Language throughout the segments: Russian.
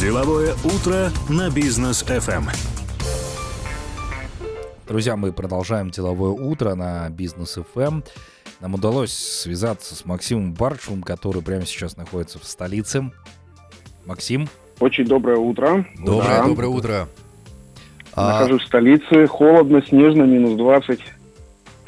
Деловое утро на бизнес FM. Друзья, мы продолжаем деловое утро на бизнес FM. Нам удалось связаться с Максимом Барчевым, который прямо сейчас находится в столице. Максим. Очень доброе утро. Доброе, да. доброе утро. Нахожусь а... в столице, холодно, снежно, минус 20.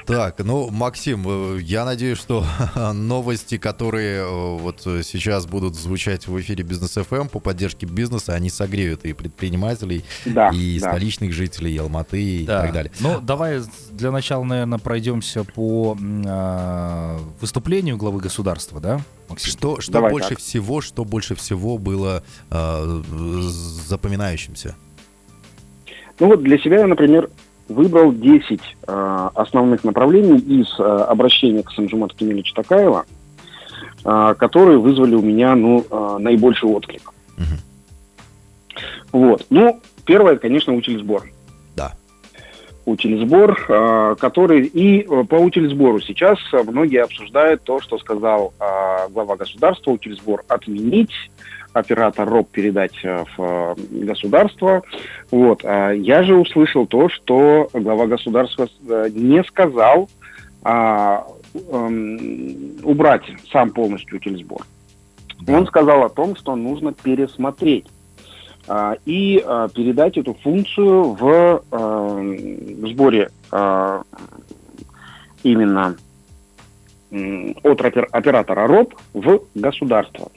Так, ну, Максим, э, я надеюсь, что новости, которые э, вот сейчас будут звучать в эфире Бизнес FM по поддержке бизнеса, они согреют и предпринимателей, да, и да. столичных жителей, и Алматы, и да. так далее. Ну, давай для начала, наверное, пройдемся по э, выступлению главы государства, да? Максим? Что, что больше так. всего, что больше всего было э, запоминающимся? Ну вот для себя я, например, выбрал 10 э, основных направлений из э, обращения к Санжумату Кемелевичу Такаева, э, которые вызвали у меня ну, э, наибольший отклик. Угу. Вот. Ну, первое, конечно, утилизбор. Да. Утилизбор, э, который... И э, по утилизбору сейчас многие обсуждают то, что сказал э, глава государства, утилизбор отменить, оператор РОП передать э, в э, государство. Вот. А я же услышал то, что глава государства не сказал а, um, убрать сам полностью утилизбор. Да. Он сказал о том, что нужно пересмотреть а, и а, передать эту функцию в, а, в сборе а, именно от оператора РОП в государство.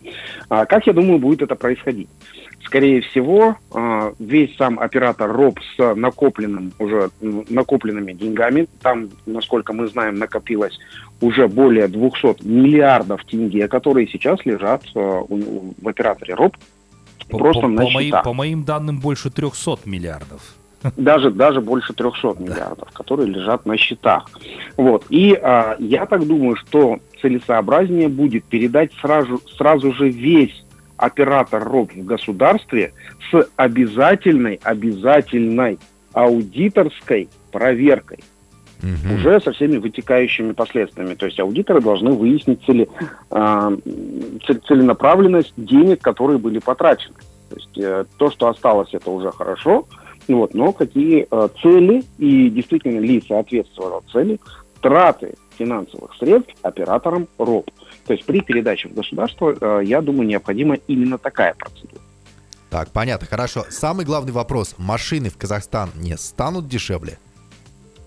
А как я думаю, будет это происходить? Скорее всего, а, весь сам оператор РОП с накопленным уже накопленными деньгами, там, насколько мы знаем, накопилось уже более 200 миллиардов тенге, которые сейчас лежат а, в операторе РОП по, просто по, на по, моим, по моим данным, больше 300 миллиардов даже, даже больше 300 миллиардов, которые лежат на счетах. Вот. И а, я так думаю, что целесообразнее будет передать сразу, сразу же весь оператор РОП в государстве с обязательной, обязательной аудиторской проверкой. Угу. Уже со всеми вытекающими последствиями. То есть аудиторы должны выяснить цели, э, целенаправленность денег, которые были потрачены. То есть э, то, что осталось, это уже хорошо, вот, но какие э, цели и действительно ли соответствовала цели траты финансовых средств операторам РОП. То есть при передаче в государство, э, я думаю, необходима именно такая процедура. Так, понятно, хорошо. Самый главный вопрос. Машины в Казахстан не станут дешевле?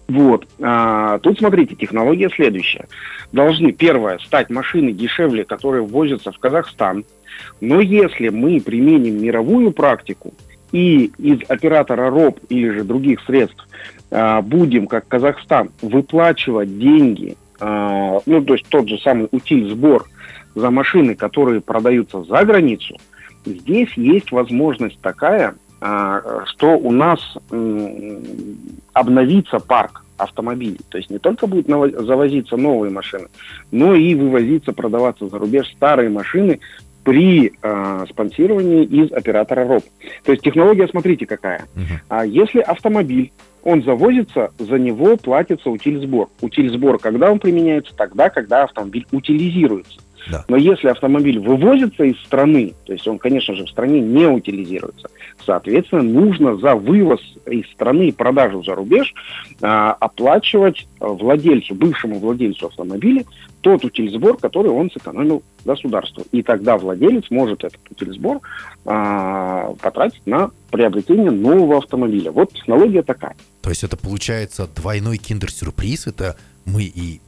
Вот. А, тут, смотрите, технология следующая. Должны, первое, стать машины дешевле, которые ввозятся в Казахстан. Но если мы применим мировую практику, и из оператора РОП или же других средств э, будем, как Казахстан, выплачивать деньги, э, ну, то есть тот же самый утиль сбор за машины, которые продаются за границу, здесь есть возможность такая, что у нас э, обновится парк автомобилей. То есть не только будет завозиться новые машины, но и вывозиться, продаваться за рубеж старые машины при э, спонсировании из оператора РОП. То есть технология, смотрите, какая. Uh-huh. А если автомобиль, он завозится, за него платится утиль-сбор. Утиль-сбор, когда он применяется? Тогда, когда автомобиль утилизируется. Да. Но если автомобиль вывозится из страны, то есть он, конечно же, в стране не утилизируется, соответственно, нужно за вывоз из страны и продажу за рубеж э, оплачивать владельцу, бывшему владельцу автомобиля тот утильсбор, который он сэкономил государству. И тогда владелец может этот утильсбор э, потратить на приобретение нового автомобиля. Вот технология такая. То есть это получается двойной киндер-сюрприз, это мы и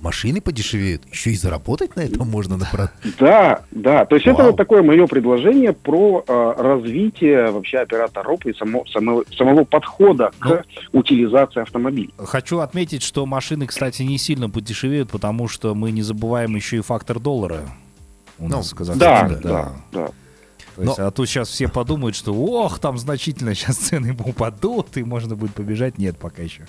машины подешевеют, еще и заработать на этом можно на Да, да. То есть Вау. это вот такое мое предложение про э, развитие вообще оператора РОП и само, самого, самого подхода ну, к утилизации автомобилей. Хочу отметить, что машины, кстати, не сильно подешевеют, потому что мы не забываем еще и фактор доллара. У ну, нас в Казахстане. Да, да, да. То есть, Но... А тут сейчас все подумают, что ох, там значительно сейчас цены упадут, и можно будет побежать. Нет, пока еще.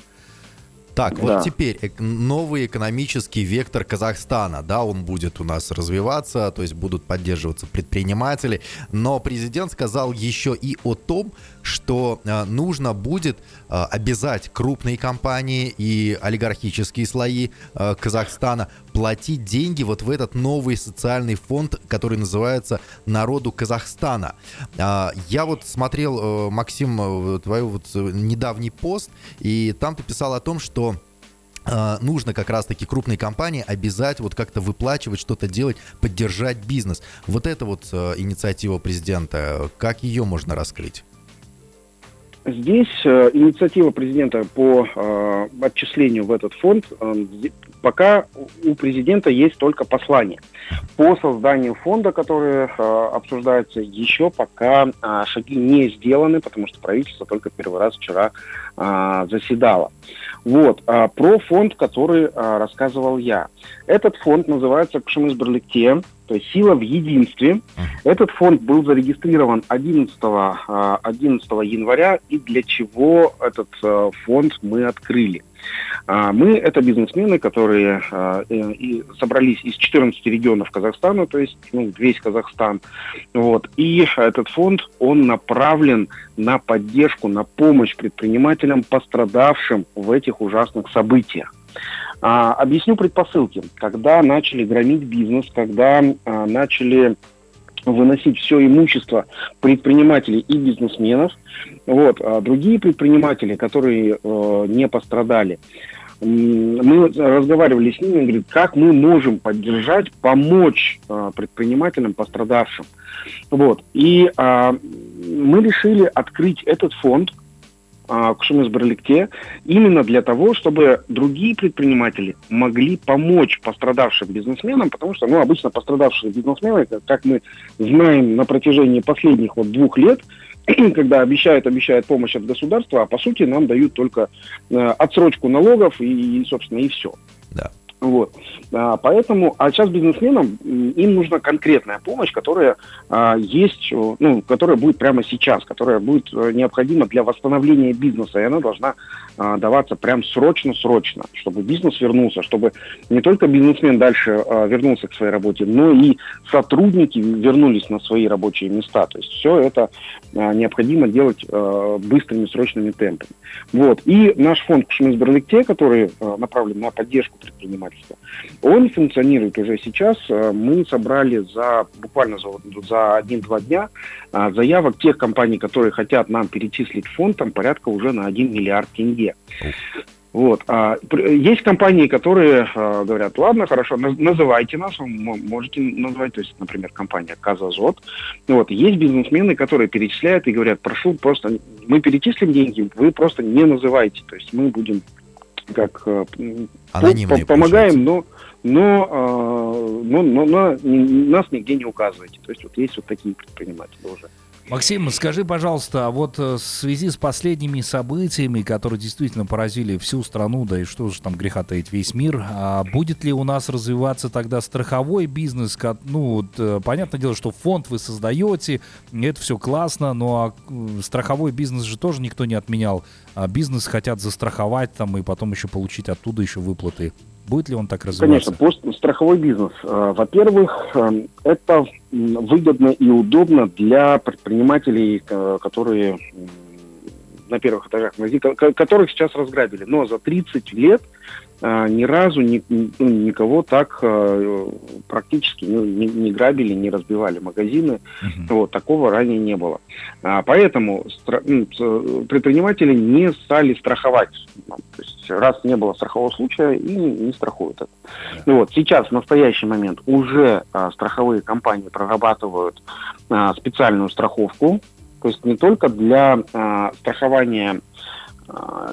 Так, да. вот теперь новый экономический вектор Казахстана, да, он будет у нас развиваться, то есть будут поддерживаться предприниматели, но президент сказал еще и о том, что э, нужно будет э, обязать крупные компании и олигархические слои э, Казахстана платить деньги вот в этот новый социальный фонд, который называется «Народу Казахстана». А, я вот смотрел, Максим, твой вот недавний пост, и там ты писал о том, что нужно как раз-таки крупные компании обязать вот как-то выплачивать, что-то делать, поддержать бизнес. Вот эта вот э, инициатива президента, как ее можно раскрыть? Здесь э, инициатива президента по э, отчислению в этот фонд, э, пока у президента есть только послание. По созданию фонда, который э, обсуждается, еще пока э, шаги не сделаны, потому что правительство только первый раз вчера э, заседало. Вот, э, про фонд, который э, рассказывал я. Этот фонд называется Кшумис Берликте, то есть сила в единстве. Этот фонд был зарегистрирован 11, 11 января, и для чего этот э, фонд мы открыли. А, мы это бизнесмены, которые а, и собрались из 14 регионов Казахстана, то есть ну, весь Казахстан. Вот. И этот фонд, он направлен на поддержку, на помощь предпринимателям, пострадавшим в этих ужасных событиях. А, объясню предпосылки. Когда начали громить бизнес, когда начали выносить все имущество предпринимателей и бизнесменов, вот, а другие предприниматели, которые э, не пострадали, мы разговаривали с ними, говорит, как мы можем поддержать, помочь э, предпринимателям пострадавшим. Вот. И э, мы решили открыть этот фонд, а, Кушумес Берликте именно для того, чтобы другие предприниматели могли помочь пострадавшим бизнесменам, потому что, ну, обычно пострадавшие бизнесмены, как мы знаем на протяжении последних вот двух лет, когда обещают, обещают помощь от государства, а по сути нам дают только э, отсрочку налогов и, собственно, и все. Вот. А, поэтому, а сейчас бизнесменам им нужна конкретная помощь, которая а, есть, ну, которая будет прямо сейчас, которая будет э, необходима для восстановления бизнеса, и она должна а, даваться прям срочно-срочно, чтобы бизнес вернулся, чтобы не только бизнесмен дальше вернулся к своей работе, но и сотрудники вернулись на свои рабочие места. То есть все это необходимо делать быстрыми, срочными темпами. Вот. И наш фонд Кушминсберликте, который направлен на поддержку предпринимателей, предпринимательства. Он функционирует уже сейчас. Э, мы собрали за буквально за, за один-два дня э, заявок тех компаний, которые хотят нам перечислить фонд, там порядка уже на 1 миллиард тенге. Вот. А, есть компании, которые а, говорят, ладно, хорошо, называйте нас, вы можете назвать, то есть, например, компания Казазот. Вот. Есть бизнесмены, которые перечисляют и говорят, прошу, просто мы перечислим деньги, вы просто не называйте, то есть мы будем как э, Анонимные, помогаем, но, но, э, но, но, но нас нигде не указываете. То есть вот есть вот такие предприниматели уже. Максим, скажи, пожалуйста, а вот э, в связи с последними событиями, которые действительно поразили всю страну, да и что же там греха таить весь мир, а будет ли у нас развиваться тогда страховой бизнес? Ну, вот, э, понятное дело, что фонд вы создаете, это все классно, но а страховой бизнес же тоже никто не отменял. А бизнес хотят застраховать там и потом еще получить оттуда еще выплаты. Будет ли он так развиваться? Конечно, страховой бизнес. Э, во-первых, э, это выгодно и удобно для предпринимателей, э, которые на первых этажах которых сейчас разграбили. Но за 30 лет а, ни разу ни, ну, никого так практически не, не грабили, не разбивали магазины. Uh-huh. Вот, такого ранее не было. А, поэтому предприниматели не стали страховать. То есть, раз не было страхового случая, и не, не страхуют это. Uh-huh. Вот, сейчас, в настоящий момент, уже а, страховые компании прорабатывают а, специальную страховку, то есть не только для а, страхования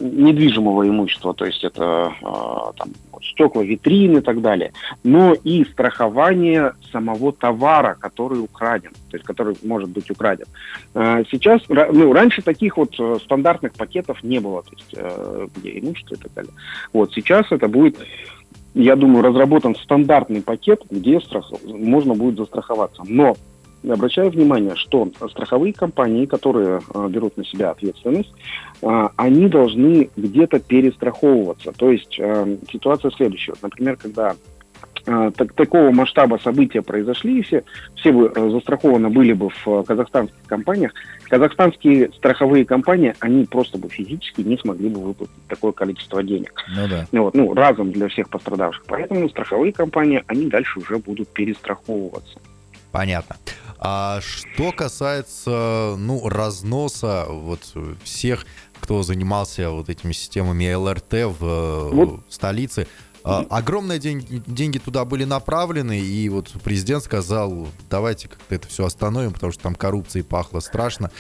недвижимого имущества, то есть это а, там, стекла, витрины и так далее, но и страхование самого товара, который украден, то есть который может быть украден. А, сейчас, ну, раньше таких вот э, стандартных пакетов не было, то есть э, где имущество и так далее. Вот сейчас это будет я думаю, разработан стандартный пакет, где страх... можно будет застраховаться. Но обращаю внимание, что страховые компании, которые э, берут на себя ответственность, э, они должны где-то перестраховываться. То есть э, ситуация следующая. Например, когда так, такого масштаба события произошли, и все, все бы застрахованы были бы в казахстанских компаниях, казахстанские страховые компании, они просто бы физически не смогли бы выплатить такое количество денег. Ну да. Ну, вот, ну, разом для всех пострадавших. Поэтому страховые компании, они дальше уже будут перестраховываться. Понятно. А что касается, ну, разноса вот всех, кто занимался вот этими системами ЛРТ в э, вот. столице, а, огромные деньги, деньги туда были направлены, и вот президент сказал, давайте как-то это все остановим, потому что там коррупции пахло страшно.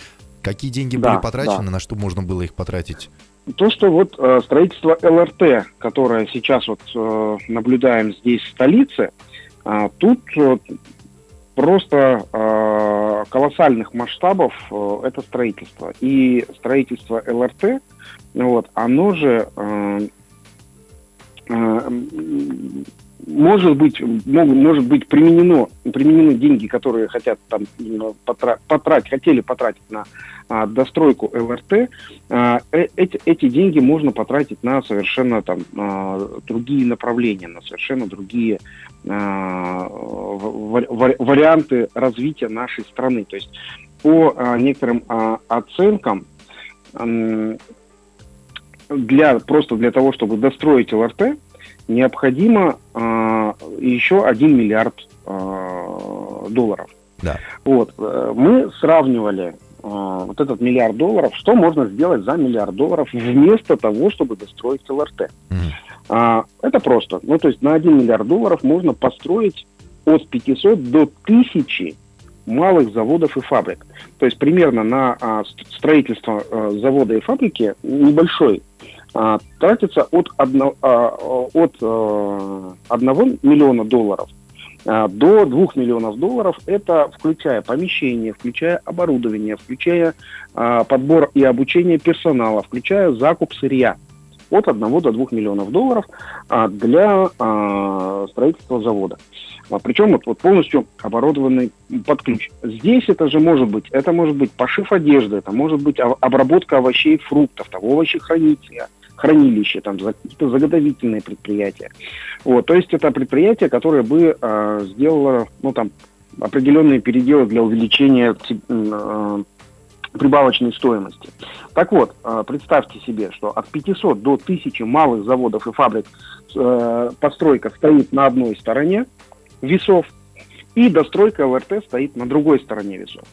Какие деньги да, были потрачены, да. на что можно было их потратить? То, что вот э, строительство ЛРТ, которое сейчас вот э, наблюдаем здесь в столице, э, тут э, просто э, колоссальных масштабов э, это строительство. И строительство ЛРТ, вот, оно же э, Э, может быть, может быть применено, применены деньги, которые хотят там потратить, хотели потратить на а, достройку ЛРТ, а, э, эти, эти деньги можно потратить на совершенно там а, другие направления, на совершенно другие варианты развития нашей страны. То есть по а, некоторым а, оценкам для, просто для того, чтобы достроить ЛРТ, необходимо э, еще 1 миллиард э, долларов. Да. Вот, э, мы сравнивали э, вот этот миллиард долларов, что можно сделать за миллиард долларов вместо того, чтобы достроить ЛРТ. Mm. А, это просто. Ну, то есть на 1 миллиард долларов можно построить от 500 до 1000 малых заводов и фабрик. То есть примерно на а, строительство а, завода и фабрики небольшой а, тратится от, одно, а, от а, 1 миллиона долларов а, до 2 миллионов долларов. Это включая помещение, включая оборудование, включая а, подбор и обучение персонала, включая закуп сырья от 1 до 2 миллионов долларов а, для а, строительства завода. А, причем вот, вот полностью оборудованный под ключ. Здесь это же может быть, это может быть пошив одежды, это может быть обработка овощей и фруктов, там, овощехранителя, хранилище, там, какие-то заготовительные предприятия. Вот, то есть это предприятие, которое бы э, сделало, ну, там, определенные переделы для увеличения э, прибавочной стоимости. Так вот, э, представьте себе, что от 500 до 1000 малых заводов и фабрик э, постройка стоит на одной стороне весов, и достройка ЛРТ стоит на другой стороне весов.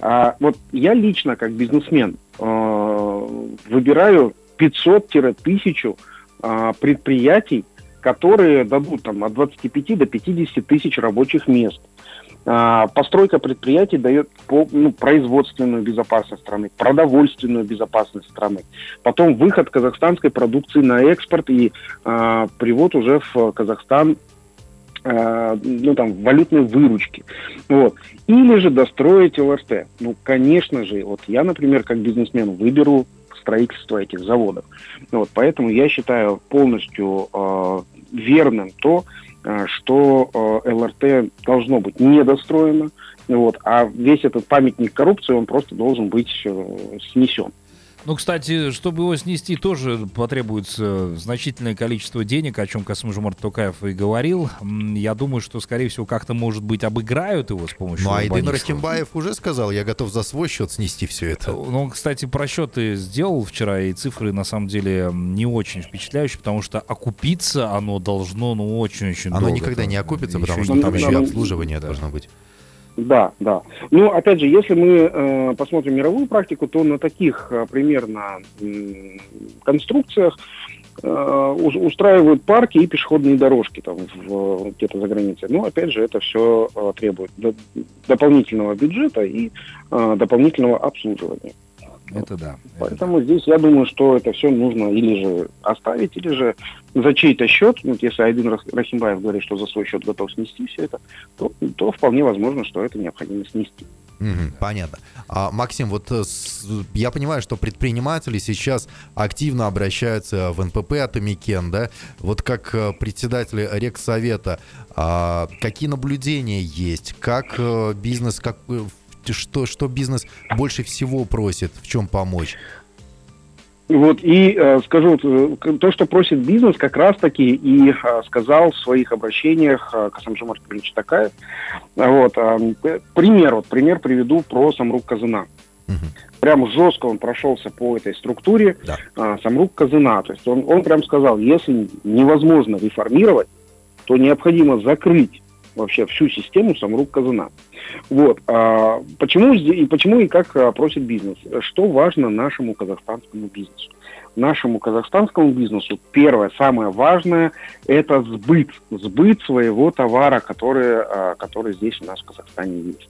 А, вот я лично, как бизнесмен, э, выбираю 500-1000 а, предприятий, которые дадут там, от 25 до 50 тысяч рабочих мест. А, постройка предприятий дает по, ну, производственную безопасность страны, продовольственную безопасность страны. Потом выход казахстанской продукции на экспорт и а, привод уже в Казахстан а, ну, там, валютной выручки. Вот. Или же достроить ЛРТ. Ну, конечно же, вот я, например, как бизнесмен выберу строительства этих заводов. Вот, поэтому я считаю полностью э, верным то, э, что э, ЛРТ должно быть недостроено, вот, а весь этот памятник коррупции, он просто должен быть э, снесен. Ну, кстати, чтобы его снести, тоже потребуется значительное количество денег, о чем Касым-Жумар Токаев и говорил. Я думаю, что, скорее всего, как-то, может быть, обыграют его с помощью Ну, Айдын Рахимбаев уже сказал, я готов за свой счет снести все это. Ну, кстати, просчеты сделал вчера, и цифры, на самом деле, не очень впечатляющие, потому что окупиться оно должно, ну, очень-очень долго. Оно никогда не окупится, потому что там еще и обслуживание должно быть. Да, да. Ну, опять же, если мы э, посмотрим мировую практику, то на таких э, примерно э, конструкциях устраивают парки и пешеходные дорожки там где-то за границей. Но, опять же, это все э, требует до, дополнительного бюджета и э, дополнительного обслуживания. Это да. Поэтому это здесь я думаю, что это все нужно или же оставить, или же за чей-то счет. Вот если Айдин Рахимбаев говорит, что за свой счет готов снести все это, то, то вполне возможно, что это необходимо снести. понятно. А, Максим, вот э, я понимаю, что предприниматели сейчас активно обращаются в НПП Атамекен, да? Вот как э, председатель Регсовета, а, какие наблюдения есть? Как э, бизнес, как что, что бизнес больше всего просит, в чем помочь? Вот, и э, скажу, э, то, что просит бизнес, как раз-таки и э, сказал в своих обращениях э, Касамжи Маркович Такаев. Вот, э, пример, вот пример приведу про Самрук Казана. Угу. Прям жестко он прошелся по этой структуре да. э, Самрук Казана. То есть он, он прям сказал, если невозможно реформировать, то необходимо закрыть вообще всю систему Самрук Казана. Вот. А почему и почему и как а, просит бизнес? Что важно нашему казахстанскому бизнесу? Нашему казахстанскому бизнесу первое, самое важное, это сбыт. Сбыт своего товара, который, а, который здесь у нас в Казахстане есть.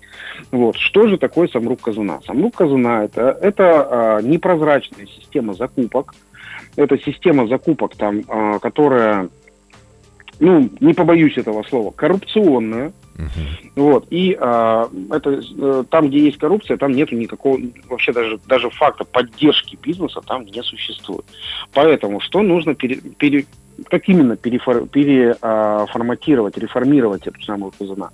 Вот. Что же такое Самрук Казана? Самрук Казана это, это непрозрачная система закупок. Это система закупок, там, которая ну, не побоюсь этого слова, коррупционная. Uh-huh. Вот. И а, это, э, там, где есть коррупция, там нету никакого, вообще даже, даже факта поддержки бизнеса там не существует. Поэтому что нужно пере, пере, как именно переформатировать, реформировать эту самую Казана?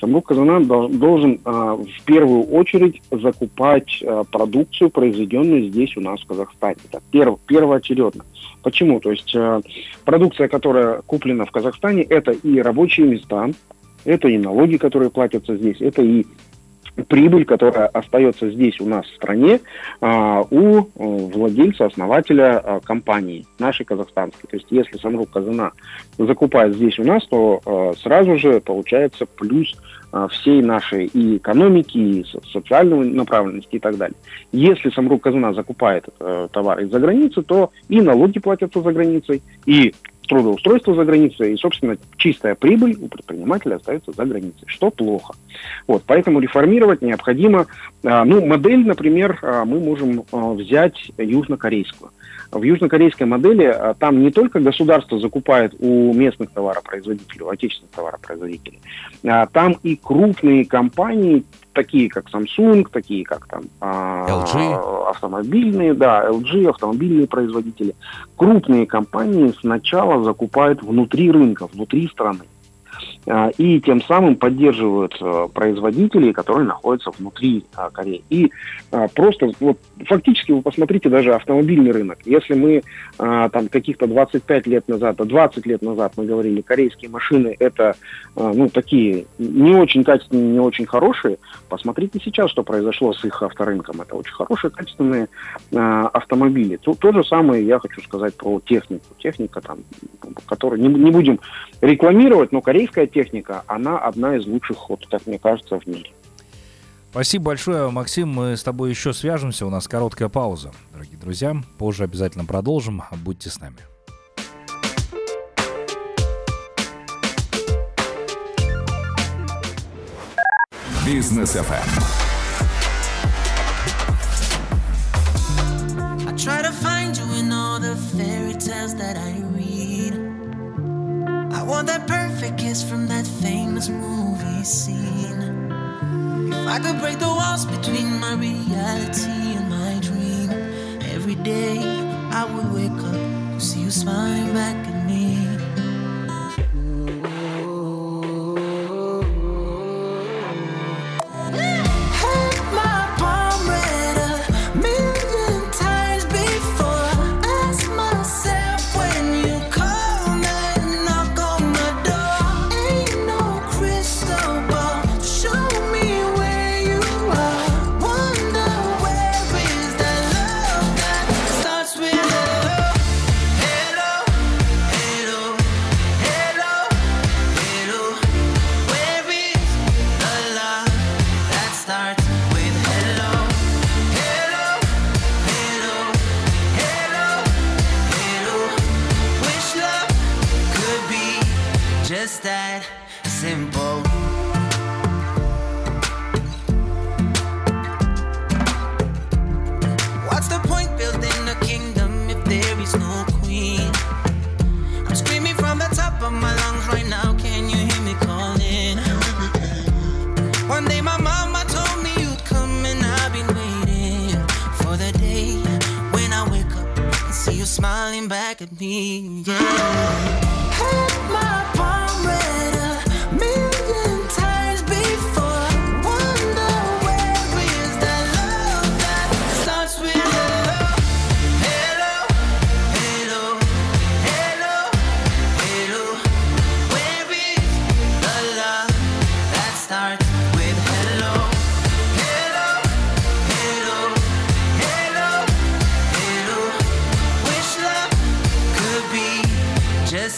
Самрук Казана должен а, в первую очередь закупать а, продукцию, произведенную здесь у нас в Казахстане. Это перв, первоочередно. Почему? То есть а, продукция, которая куплена в Казахстане, это и рабочие места, это и налоги, которые платятся здесь, это и прибыль, которая остается здесь у нас в стране, а, у э, владельца, основателя а, компании, нашей казахстанской. То есть если Самрук Казана закупает здесь у нас, то сразу же получается плюс всей нашей и экономики, и социальной направленности и так далее. Если Самрук Казана закупает э, товар из-за границы, то и налоги платятся за границей, и трудоустройство за границей, и, собственно, чистая прибыль у предпринимателя остается за границей, что плохо. Вот, поэтому реформировать необходимо, а, ну, модель, например, а, мы можем а, взять южнокорейскую. В южнокорейской модели там не только государство закупает у местных товаропроизводителей, у отечественных товаропроизводителей, там и крупные компании такие как Samsung, такие как там LG. автомобильные, да, LG, автомобильные производители. Крупные компании сначала закупают внутри рынка, внутри страны. А, и тем самым поддерживают э, производителей, которые находятся внутри а, Кореи. И а, просто вот, фактически вы посмотрите даже автомобильный рынок. Если мы там каких-то 25 лет назад, 20 лет назад мы говорили, корейские машины это ну, такие не очень качественные, не очень хорошие, посмотрите сейчас, что произошло с их авторынком. Это очень хорошие, качественные автомобили. То, то же самое я хочу сказать про технику. Техника там, которую не, не будем рекламировать, но корейская техника, она одна из лучших, вот так мне кажется, в мире. Спасибо большое, Максим. Мы с тобой еще свяжемся. У нас короткая пауза, дорогие друзья. Позже обязательно продолжим. Будьте с нами. Business FM. I try to find you in all the fairy tales that I read. I want that perfect kiss from that famous movie scene. If I could break the walls between my reality and my dream, every day I would wake up, see you smiling back at me.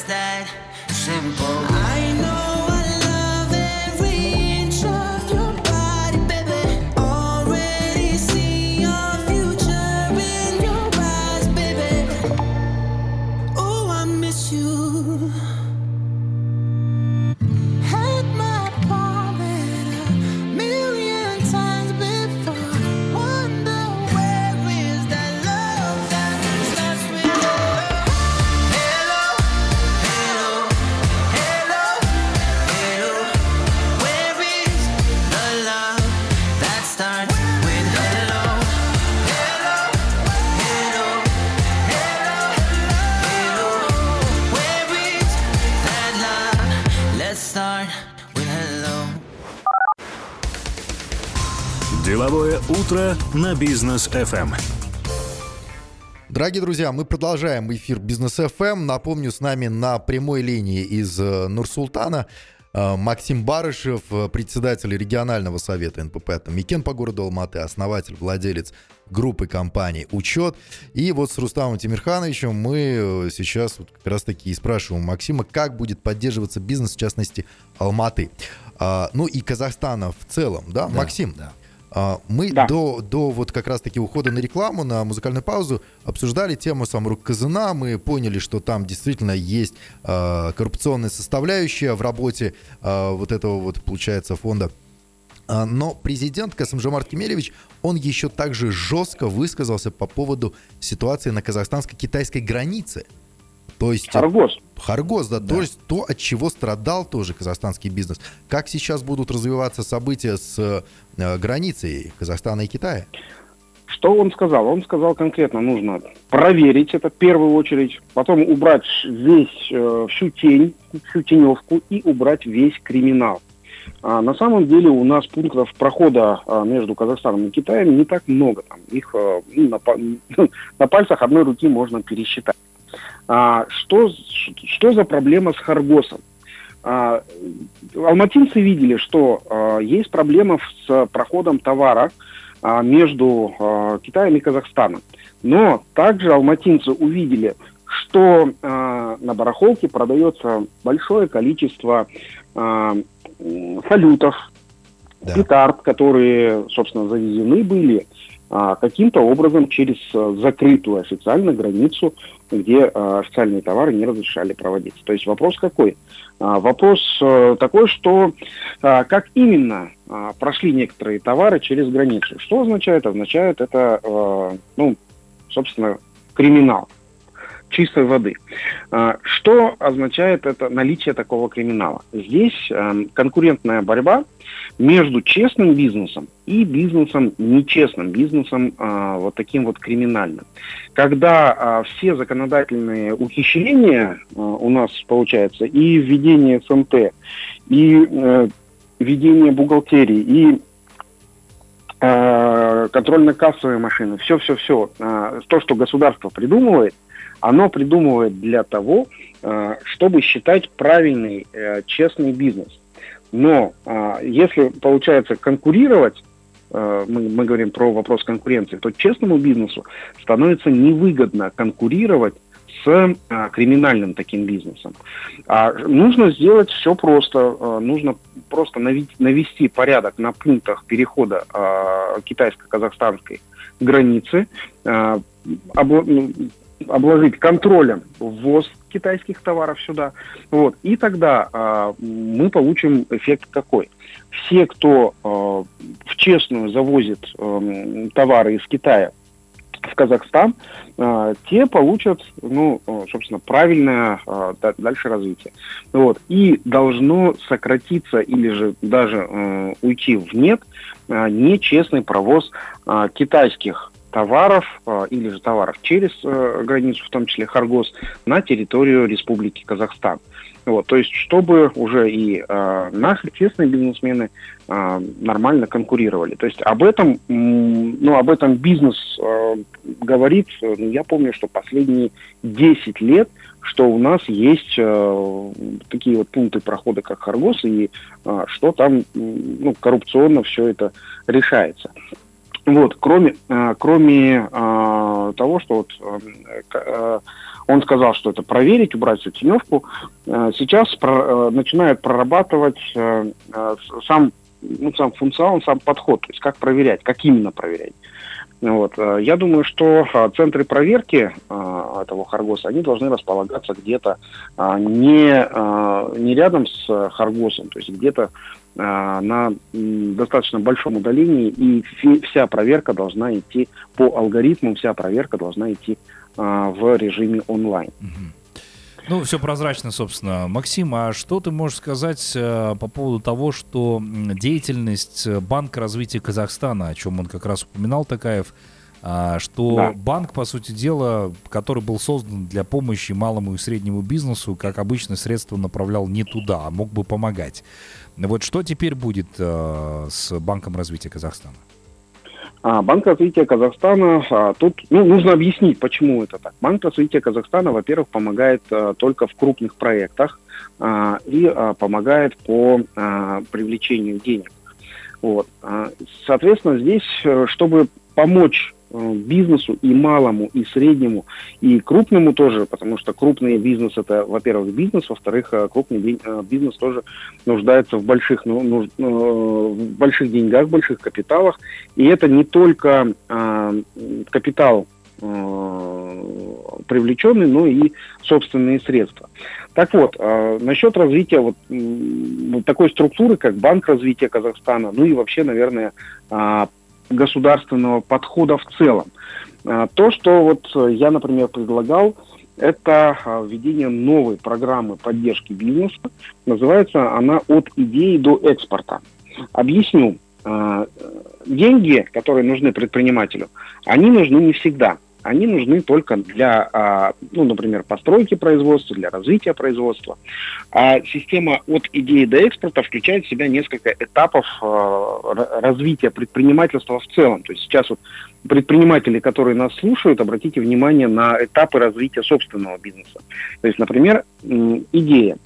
that утро на бизнес FM. Дорогие друзья, мы продолжаем эфир Бизнес FM. Напомню, с нами на прямой линии из э, Нур-Султана э, Максим Барышев, э, председатель регионального совета НПП «Микен» по городу Алматы, основатель, владелец группы компаний «Учет». И вот с Рустамом Тимирхановичем мы сейчас вот как раз-таки и спрашиваем Максима, как будет поддерживаться бизнес, в частности, Алматы. А, ну и Казахстана в целом, да, Да, Максим? да. А, Мы Да. до, до вот как раз-таки ухода на рекламу, на музыкальную паузу обсуждали тему Самрук Казына. Мы поняли, что там действительно есть а, коррупционная составляющая в работе а, вот этого вот, получается, фонда. Но президент Касымжамар Кемелевич, он еще также жестко высказался по поводу ситуации на казахстанско-китайской границе. То есть... Аргос. Харгос, да, то есть то, от чего страдал тоже казахстанский бизнес. Как сейчас будут развиваться события с э, границей Казахстана и Китая? Что он сказал? Он сказал конкретно, нужно проверить это в первую очередь, потом убрать весь, э, всю тень, всю теневку и убрать весь криминал. А на самом деле у нас пунктов прохода а, между Казахстаном и Китаем не так много. Там их ну, на, на пальцах одной руки можно пересчитать. А, что, что за проблема с Харгосом? А, алматинцы видели, что а, есть проблема с проходом товара а, между а, Китаем и Казахстаном. Но также алматинцы увидели, что а, на барахолке продается большое количество а, салютов, Да. петард, которые, собственно, завезены были каким-то образом через а, закрытую официально границу, где а, официальные товары не разрешали проводиться. То есть вопрос какой? А, вопрос э, такой, что а, как именно а, прошли некоторые товары через границу. Что означает? Означает это, э, ну, собственно, криминал чистой воды. А, Что означает это наличие такого криминала? Здесь эм, конкурентная борьба между честным бизнесом и бизнесом, нечестным бизнесом, а, вот таким вот криминальным. Когда а, все законодательные ухищрения у нас получается и введение СМТ, и э, ведение бухгалтерии, и э, контрольно-кассовые машины, все-все-все, то, что государство придумывает, оно придумывает для того, э, чтобы считать правильный, э, честный бизнес. Но э, если получается конкурировать, мы, мы говорим про вопрос конкуренции, то честному бизнесу становится невыгодно конкурировать с э, криминальным таким бизнесом. А нужно сделать все просто. Э, нужно просто навести порядок на пунктах перехода э, китайско-казахстанской границы, э, обла- ну, обложить контролем ввоз китайских товаров сюда. Вот. И тогда э, мы получим эффект какой? Все, кто э, в честную завозит э, товары из Китая в Казахстан, э, те получат, ну, э, собственно, правильное э, да- дальше развитие. Вот. И должно сократиться или же даже э, уйти в нет э, нечестный провоз э, китайских товаров э, или же товаров через э, границу, в том числе Харгос, на территорию Республики Казахстан. Вот, то есть, чтобы уже и э, наши честные бизнесмены э, нормально конкурировали. То есть об этом, ну, об этом бизнес э, говорит, э, ну, я помню, что последние 10 лет, что у нас есть э, такие вот пункты прохода, как Харгос, и э, что там, ну, коррупционно все это решается. Вот, кроме, э, кроме э, того, что вот э, он сказал, что это проверить, убрать всю теневку, сейчас начинает прорабатывать сам, ну, сам функционал, сам подход, то есть как проверять, как именно проверять. Вот. Я думаю, что центры проверки этого Харгоса, они должны располагаться где-то э, не, не рядом с Харгосом, то есть где-то на м, достаточно большом удалении, и вся проверка должна идти по алгоритмам, вся проверка должна идти э, в режиме онлайн. Ну, все прозрачно, собственно. Максим, а что ты можешь сказать э, по поводу того, что деятельность э, Банка развития Казахстана, о чем он как раз упоминал, Такаев, а, что Да. банк, по сути дела, который был создан для помощи малому и среднему бизнесу, как обычно, средства направлял не туда, а мог бы помогать. Вот что теперь будет э, с Банком развития Казахстана? А Банк развития Казахстана, а, тут ну, нужно объяснить, почему это так. Банк развития Казахстана, во-первых, помогает а, только в крупных проектах а, и а, помогает по а, привлечению денег. Вот. А, соответственно, здесь, э, чтобы помочь Э, бизнесу и малому, и среднему, и крупному тоже, потому что крупный бизнес это, во-первых, бизнес, во-вторых, э, крупный э, бизнес тоже нуждается в больших, ну, в больших деньгах, в больших капиталах, и это не только э, капитал э, привлеченный, но и собственные средства. Так вот, э, насчет развития вот, э, такой структуры, как Банк развития Казахстана, ну и вообще, наверное, э, государственного подхода в целом. А, то, что вот я, например, предлагал, это а, введение новой программы поддержки бизнеса. Называется она «От идеи до экспорта». Объясню. А, деньги, которые нужны предпринимателю, они нужны не всегда они нужны только для, а, ну, например, постройки производства, для развития производства. А система от идеи до экспорта включает в себя несколько этапов а, развития предпринимательства в целом. То есть сейчас вот предприниматели, которые нас слушают, обратите внимание на этапы развития собственного бизнеса. То есть, например, идея.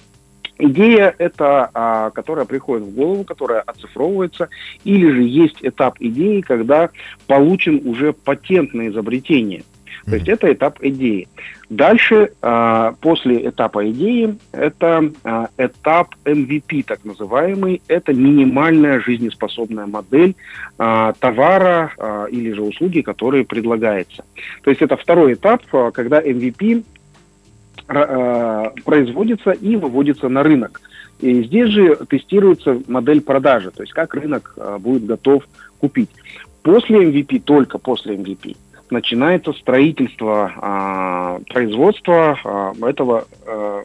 Идея это, а, которая приходит в голову, которая оцифровывается, или же есть этап идеи, когда получен уже патент на изобретение. То есть это этап идеи. Дальше, а, после этапа идеи, это а, этап MVP, так называемый. Это минимальная жизнеспособная модель товара или же услуги, которые предлагается. То есть это второй этап, когда MVP производится и выводится на рынок. И здесь же тестируется модель продажи, то есть как рынок э, будет готов купить. После MVP, только после MVP, начинается строительство а, производства а, этого, а,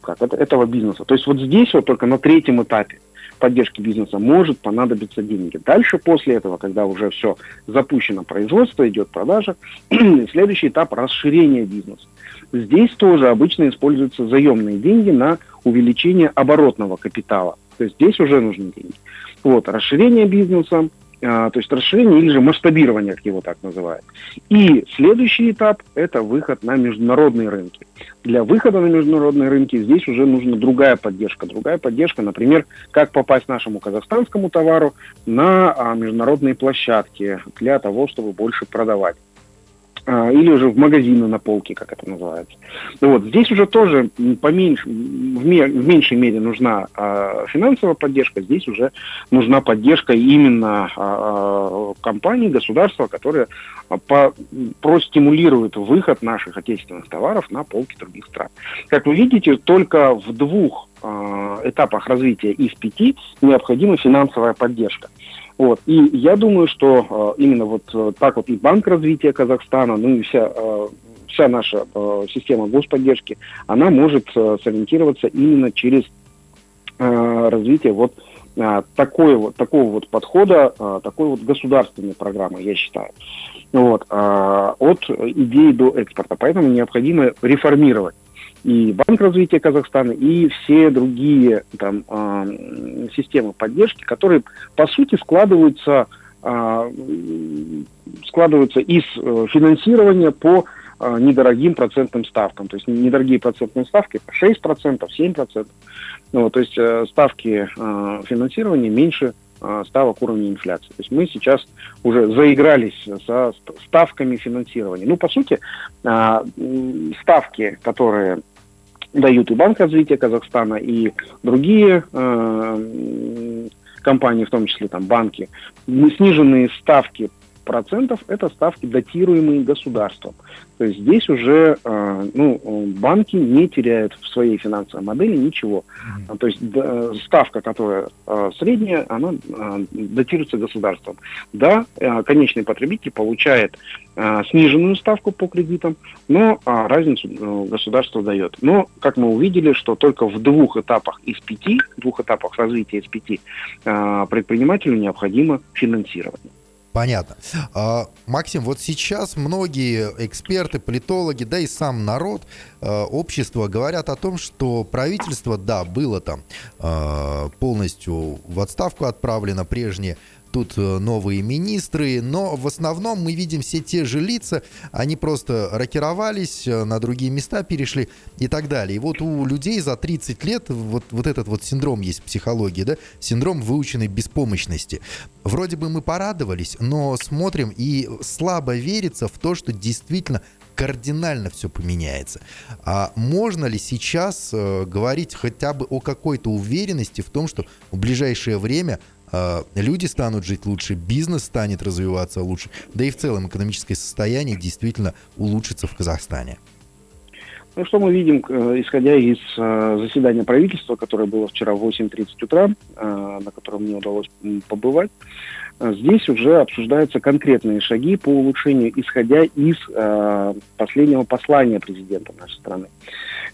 как, это, этого бизнеса. То есть вот здесь вот только на третьем этапе поддержки бизнеса может понадобиться деньги. Дальше, после этого, когда уже все запущено производство, идет продажа, следующий этап расширения бизнеса. Здесь тоже обычно используются заемные деньги на увеличение оборотного капитала. То есть здесь уже нужны деньги. Вот, расширение бизнеса, то есть расширение или же масштабирование, как его так называют. И следующий этап – это выход на международные рынки. Для выхода на международные рынки здесь уже нужна другая поддержка. Другая поддержка, например, как попасть нашему казахстанскому товару на а, международные площадки для того, чтобы больше продавать. А, или уже в магазины на полке, как это называется. Вот, здесь уже тоже поменьше, в, мер, в меньшей мере нужна а, финансовая поддержка, здесь уже нужна поддержка именно а компаний, государства, которые по, простимулируют выход наших отечественных товаров на полки других стран. Как вы видите, только в двух а, этапах развития из пяти необходима финансовая поддержка. Вот. И я думаю, что э, именно вот э, так вот и Банк развития Казахстана, ну и вся, э, вся наша э, система господдержки, она может э, сориентироваться именно через э, развитие вот э, такой вот, такого вот подхода, э, такой вот государственной программы, я считаю. Вот, э, от идеи до экспорта. Поэтому необходимо реформировать и Банк развития Казахстана, и все другие там, э, системы поддержки, которые, по сути, складываются, э, складываются из э, финансирования по э, недорогим процентным ставкам. То есть недорогие процентные ставки 6%, 7%. Ну, то есть э, ставки э, финансирования меньше ставок уровня инфляции. То есть мы сейчас уже заигрались со ставками финансирования. Ну, по сути, ставки, которые дают и Банк развития Казахстана, и другие э, компании, в том числе там банки, сниженные ставки процентов – это ставки, датируемые государством. То есть здесь уже э, ну, банки не теряют в своей финансовой модели ничего. Mm-hmm. То есть ставка, которая э, средняя, она датируется государством. Да, конечный потребитель получает сниженную ставку по кредитам, но разницу государство дает. Но, как мы увидели, что только в двух этапах из пяти, двух этапах развития из пяти предпринимателю необходимо финансирование. Понятно. А, Максим, вот сейчас многие эксперты, политологи, да и сам народ, а, общество говорят о том, что правительство, да, было там а, полностью в отставку отправлено прежнее, тут э, новые министры, но в основном мы видим все те же лица, они просто рокировались, э, на другие места перешли и так далее. И вот у людей за 30 лет вот, вот этот вот синдром есть в психологии, да, синдром выученной беспомощности. Вроде бы мы порадовались, но смотрим и слабо верится в то, что действительно кардинально все поменяется. А можно ли сейчас э, говорить хотя бы о какой-то уверенности в том, что в ближайшее время люди станут жить лучше, бизнес станет развиваться лучше, да и в целом экономическое состояние действительно улучшится в Казахстане? Ну, что мы видим, э, исходя из э, заседания правительства, которое было вчера в 8.30 утра, э, на котором мне удалось побывать, здесь уже обсуждаются конкретные шаги по улучшению, исходя из последнего послания президента нашей страны.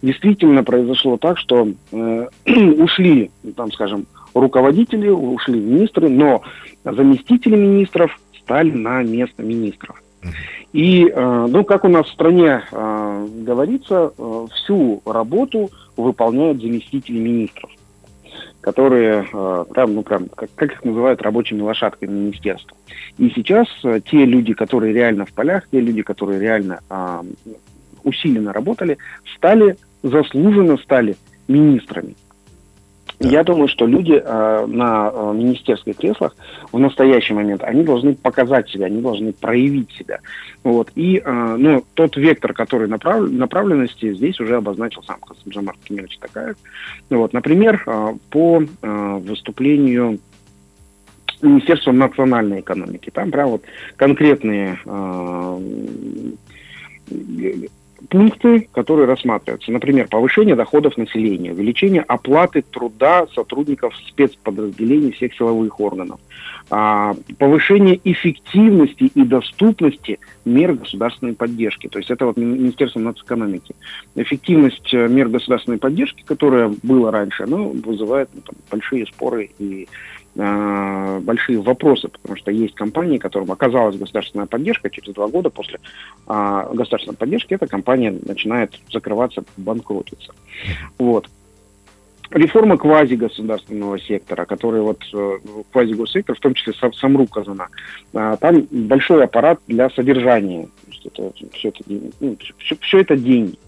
Действительно произошло так, что ушли, там, скажем, руководители, ушли министры, но заместители министров стали на место министров. И, э, ну, как у нас в стране э, говорится, э, всю работу выполняют заместители министров, которые, прям, ну, прям, как, как их называют, рабочими лошадками министерства. И сейчас те люди, которые реально в полях, те люди, которые реально усиленно работали, стали, заслуженно стали министрами. Я думаю, что люди э, на э, министерских креслах в настоящий момент, они должны показать себя, они должны проявить себя. Вот. И э, ну, тот вектор, который направ... направленности здесь уже обозначил сам Касымжамар Кемерович Такаев. Вот. Например, э, по э, выступлению Министерства национальной экономики. Там прям вот конкретные э, пункты, которые рассматриваются. Например, повышение доходов населения, увеличение оплаты труда сотрудников спецподразделений всех силовых органов, а, повышение эффективности и доступности мер государственной поддержки. То есть это вот Министерство нацэкономики. Эффективность э, мер государственной поддержки, которая была раньше, она вызывает ну, там, большие споры и э, большие вопросы, потому что есть компании, которым оказалась государственная поддержка, через два года после э, государственной поддержки эта компания начинает закрываться, банкротиться. Вот. Реформа квазигосударственного сектора, который вот э, квазигоссектор, в том числе сам, Самру Казана, э, там большой аппарат для содержания. Это, все, это, ну, все, все это деньги.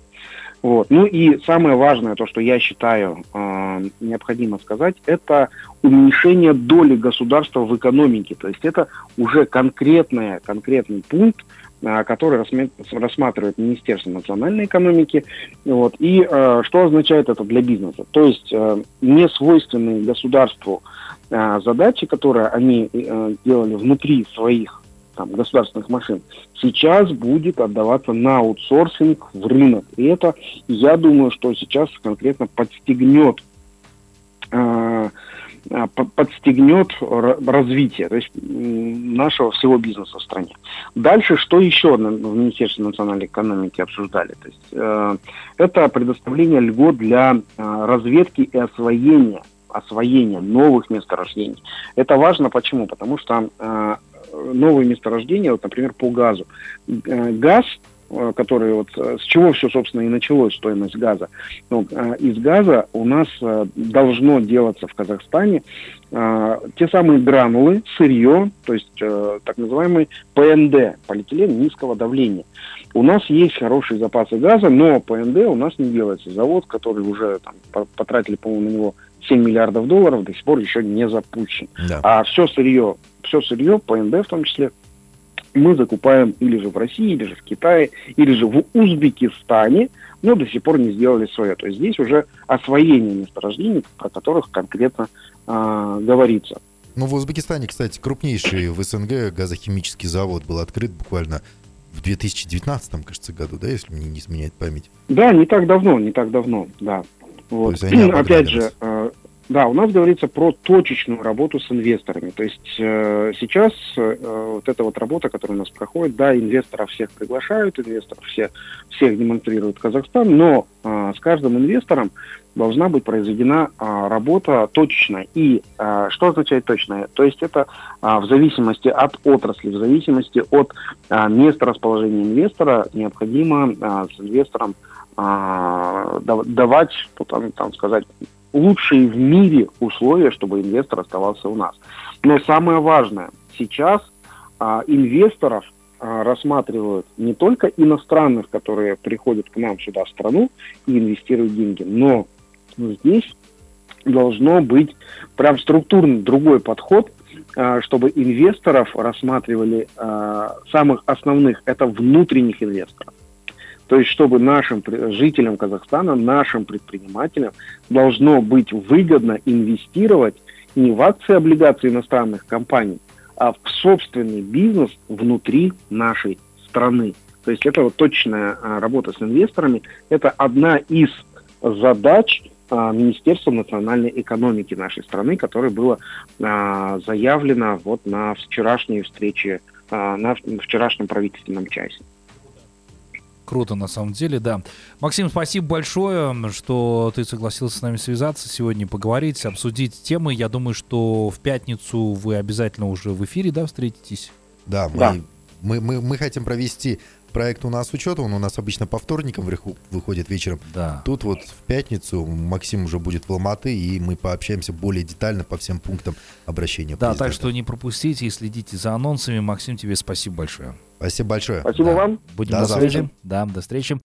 Вот. Ну и самое важное, то, что я считаю э, необходимо сказать, это уменьшение доли государства в экономике. То есть это уже конкретный, конкретный пункт, э, который рассматривает Министерство национальной экономики. Вот. И э, что означает это для бизнеса? То есть э, не свойственные государству э, задачи, которые они э, делали внутри своих там, государственных машин, сейчас будет отдаваться на аутсорсинг в рынок. И это, я думаю, что сейчас конкретно подстегнет э, э подстегнет развитие то есть, нашего всего бизнеса в стране. Дальше, что еще в Министерстве национальной экономики обсуждали? То есть, э, это предоставление льгот для разведки и освоения освоения новых месторождений. Это важно почему? Потому что новые месторождения, вот, например, по газу. Э, газ э, который вот э, с чего все, собственно, и началось стоимость газа. Ну, из газа у нас должно делаться в Казахстане те самые гранулы, сырье, то есть так называемый ПНД, полиэтилен низкого давления. У нас есть хорошие запасы газа, но ПНД у нас не делается. Завод, который уже там, потратили, по-моему, на него 7 миллиардов долларов, до сих пор еще не запущен. Да. А все сырье все сырье, ПНД в том числе, мы закупаем или же в России, или же в Китае, или же в Узбекистане, но до сих пор не сделали свое. То есть здесь уже освоение месторождений, про которых конкретно э, говорится. Ну, в Узбекистане, кстати, крупнейший в СНГ газохимический завод был открыт буквально в 2019, кажется, году, да, если мне не изменяет память. Да, не так давно, не так давно, да. Вот. Опять же, э, да, у нас говорится про точечную работу с инвесторами. То есть э, сейчас э, вот эта вот работа, которая у нас проходит, да, инвесторов всех приглашают, инвесторов все, всех демонстрирует Казахстан, но э, с каждым инвестором должна быть произведена э, работа точечная. И э, что означает точная? То есть это э, в зависимости от отрасли, в зависимости от э, места расположения инвестора необходимо э, с инвестором давать, там, там сказать, лучшие в мире условия, чтобы инвестор оставался у нас. Но самое важное, сейчас а, инвесторов а, рассматривают не только иностранных, которые приходят к нам сюда в страну и инвестируют деньги, но здесь должно быть прям структурный другой подход, а, чтобы инвесторов рассматривали а, самых основных, это внутренних инвесторов. То есть, чтобы нашим жителям Казахстана, нашим предпринимателям должно быть выгодно инвестировать не в акции облигации иностранных компаний, а в собственный бизнес внутри нашей страны. То есть это вот точная а, работа с инвесторами. Это одна из задач а, Министерства национальной экономики нашей страны, которая была а, заявлена вот на вчерашней встрече, на вчерашнем правительственном часе. Круто, на самом деле, да. Максим, спасибо большое, что ты согласился с нами связаться сегодня, поговорить, обсудить темы. Я думаю, что в пятницу вы обязательно уже в эфире, да, встретитесь? Да, мы, да. мы, мы, мы хотим провести проект у нас учета, он у нас обычно по вторникам выходит вечером. Да. Тут вот в пятницу Максим уже будет в Алматы, и мы пообщаемся более детально по всем пунктам обращения. Да, президента. так что не пропустите и следите за анонсами. Максим, тебе спасибо большое. Спасибо большое. Спасибо да. вам. Будем до на связи. Да, до встречи.